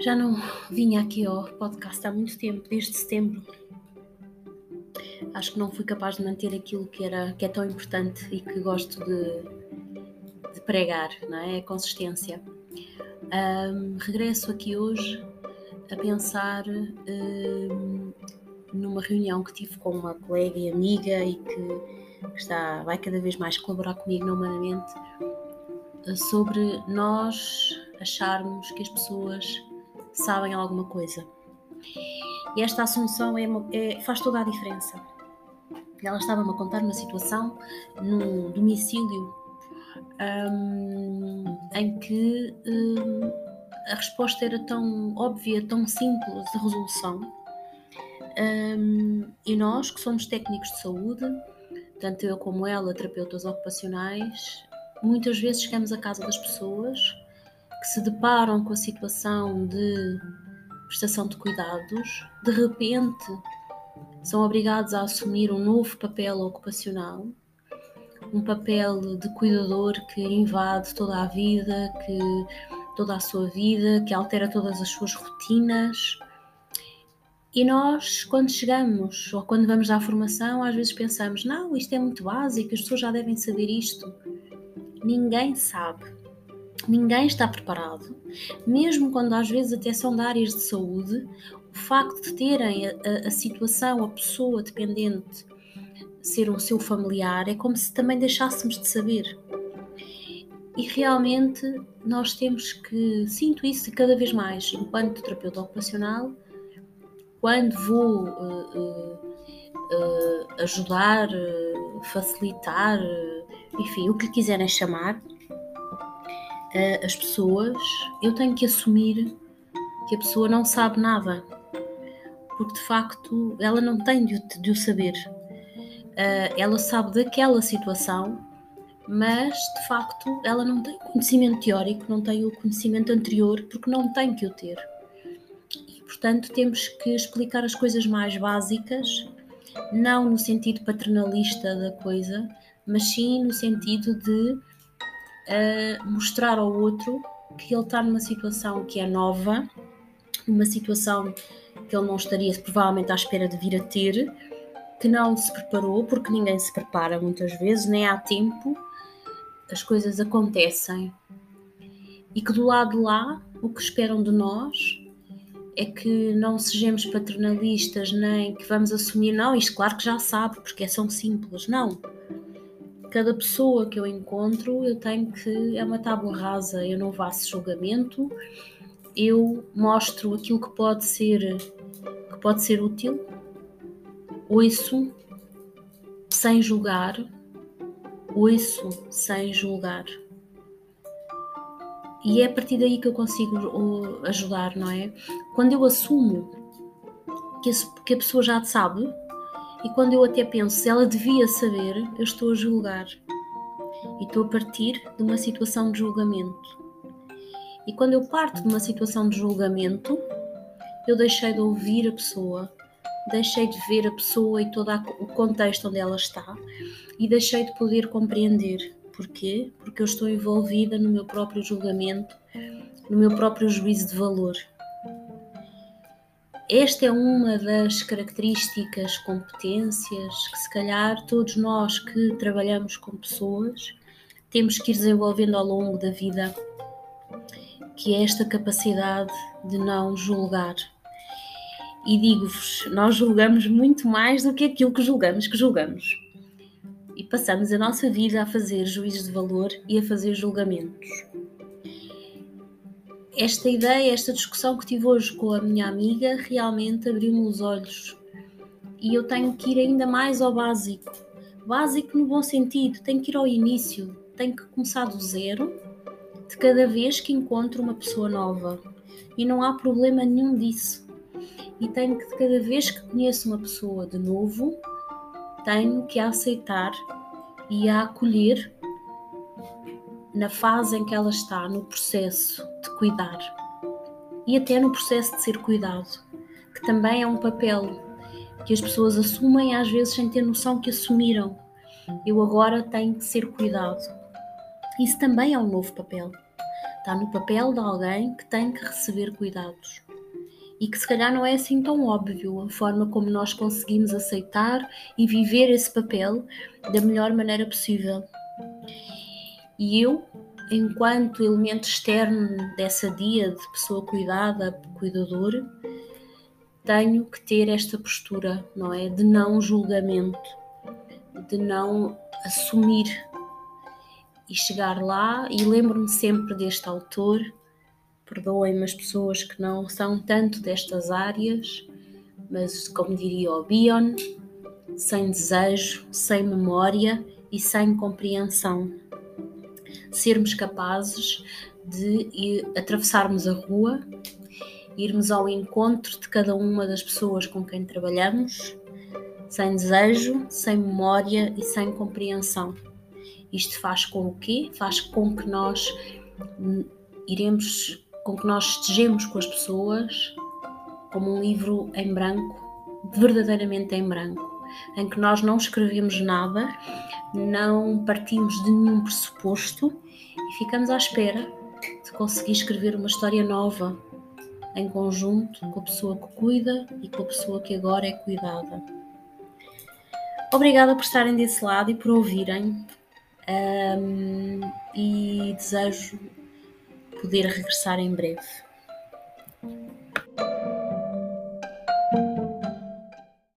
Já não vinha aqui ao podcast há muito tempo, desde setembro. Acho que não fui capaz de manter aquilo que, era, que é tão importante e que gosto de, de pregar, não é? A consistência. Um, regresso aqui hoje a pensar um, numa reunião que tive com uma colega e amiga e que está, vai cada vez mais colaborar comigo na Humanamente sobre nós acharmos que as pessoas sabem alguma coisa. E esta assunção é, é, faz toda a diferença. Ela estava-me a contar uma situação num domicílio um, em que um, a resposta era tão óbvia, tão simples de resolução. Um, e nós, que somos técnicos de saúde, tanto eu como ela, terapeutas ocupacionais, muitas vezes chegamos à casa das pessoas que se deparam com a situação de prestação de cuidados, de repente são obrigados a assumir um novo papel ocupacional, um papel de cuidador que invade toda a vida, que toda a sua vida, que altera todas as suas rotinas. E nós, quando chegamos ou quando vamos à formação, às vezes pensamos: não, isto é muito básico, as pessoas já devem saber isto. Ninguém sabe ninguém está preparado, mesmo quando às vezes até são da áreas de saúde, o facto de terem a, a, situação, a pessoa dependente ser o seu familiar é como se também deixássemos de saber. E realmente nós temos que, sinto isso cada vez mais, enquanto terapeuta ocupacional, quando vou uh, uh, uh, ajudar, facilitar, enfim, o que quiserem chamar, uh, as pessoas, eu tenho que assumir que a pessoa não sabe nada, porque de facto ela não tem de, de o saber. Uh, ela sabe daquela situação, mas de facto ela não tem conhecimento teórico, não tem o conhecimento anterior, porque não tem que o ter. E portanto temos que explicar as coisas mais básicas, não no sentido paternalista da coisa, mas sim no sentido de a mostrar ao outro que ele está numa situação que é nova, numa situação que ele não estaria provavelmente à espera de vir a ter, que não se preparou, porque ninguém se prepara muitas vezes, nem há tempo, as coisas acontecem. E que do lado de lá, o que esperam de nós é que não sejamos paternalistas, nem que vamos assumir, não, isto claro que já sabe, porque é tão simples. Não cada pessoa que eu encontro, eu tenho que. É uma tábua rasa, eu não faço julgamento, eu mostro aquilo que pode ser, que pode ser útil, ouço sem julgar, ouço sem julgar. E é a partir daí que eu consigo ajudar, não é? Quando eu assumo que a pessoa já sabe, e quando eu até penso se ela devia saber, eu estou a julgar. E estou a partir de uma situação de julgamento. E quando eu parto de uma situação de julgamento, eu deixei de ouvir a pessoa, deixei de ver a pessoa e todo o contexto onde ela está e deixei de poder compreender. Porquê? Porque eu estou envolvida no meu próprio julgamento, no meu próprio juízo de valor. Esta é uma das características, competências que, se calhar, todos nós que trabalhamos com pessoas temos que ir desenvolvendo ao longo da vida, que é esta capacidade de não julgar. E digo-vos, nós julgamos muito mais do que aquilo que julgamos que julgamos. E passamos a nossa vida a fazer juízos de valor e a fazer julgamentos esta ideia, esta discussão que tive hoje com a minha amiga realmente abriu-me os olhos. E eu tenho que ir ainda mais ao básico. Básico no bom sentido, tenho que ir ao início, tenho que começar do zero, de cada vez que encontro uma pessoa nova. E não há problema nenhum disso. E tenho que, de cada vez que conheço uma pessoa de novo, tenho que a aceitar e a acolher na fase em que ela está no processo de cuidar e até no processo de ser cuidado, que também é um papel que as pessoas assumem às vezes sem ter noção que assumiram. Eu agora tenho que ser cuidado. Isso também é um novo papel. está no papel de alguém que tem que receber cuidados e que se calhar não é assim tão óbvio a forma como nós conseguimos aceitar e viver esse papel da melhor maneira possível. E eu, enquanto elemento externo dessa dia de pessoa cuidada, cuidador, tenho que ter esta postura, não é? De não julgamento, de não assumir e chegar lá. E lembro-me sempre deste autor perdoem-me as pessoas que não são tanto destas áreas, mas como diria o Bion, sem desejo, sem memória e sem compreensão. Sermos capazes de ir, atravessarmos a rua, irmos ao encontro de cada uma das pessoas com quem trabalhamos, sem desejo, sem memória e sem compreensão. Isto faz com o quê? Faz com que nós iremos com que nós estejamos com as pessoas como um livro em branco, verdadeiramente em branco, em que nós não escrevemos nada, não partimos de nenhum pressuposto e ficamos à espera de conseguir escrever uma história nova em conjunto com a pessoa que cuida e com a pessoa que agora é cuidada. Obrigada por estarem desse lado e por ouvirem. Um, e desejo poder regressar em breve.